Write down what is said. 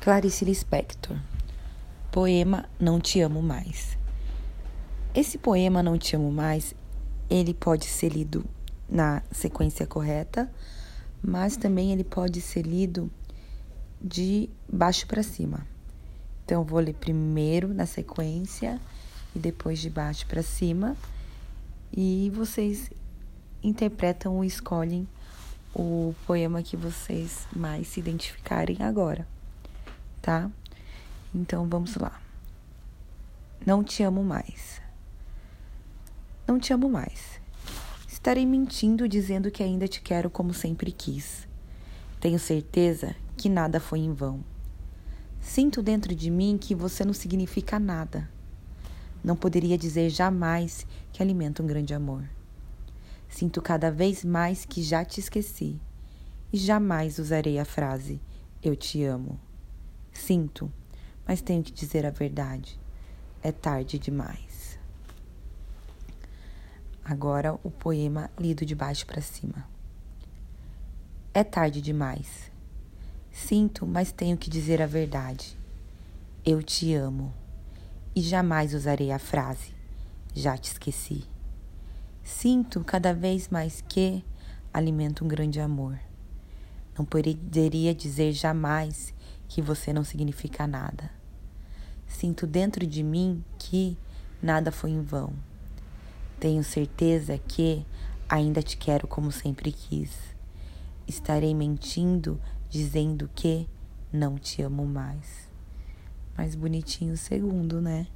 Clarice Lispector. Poema Não Te Amo Mais. Esse poema Não Te Amo Mais, ele pode ser lido na sequência correta, mas também ele pode ser lido de baixo para cima. Então, eu vou ler primeiro na sequência e depois de baixo para cima, e vocês interpretam ou escolhem o poema que vocês mais se identificarem agora tá? Então vamos lá. Não te amo mais. Não te amo mais. Estarei mentindo dizendo que ainda te quero como sempre quis. Tenho certeza que nada foi em vão. Sinto dentro de mim que você não significa nada. Não poderia dizer jamais que alimenta um grande amor. Sinto cada vez mais que já te esqueci e jamais usarei a frase eu te amo. Sinto, mas tenho que dizer a verdade. É tarde demais. Agora o poema lido de baixo para cima. É tarde demais. Sinto, mas tenho que dizer a verdade. Eu te amo. E jamais usarei a frase já te esqueci. Sinto cada vez mais que alimento um grande amor. Não poderia dizer jamais que você não significa nada. Sinto dentro de mim que nada foi em vão. Tenho certeza que ainda te quero como sempre quis. Estarei mentindo dizendo que não te amo mais. Mais bonitinho o segundo, né?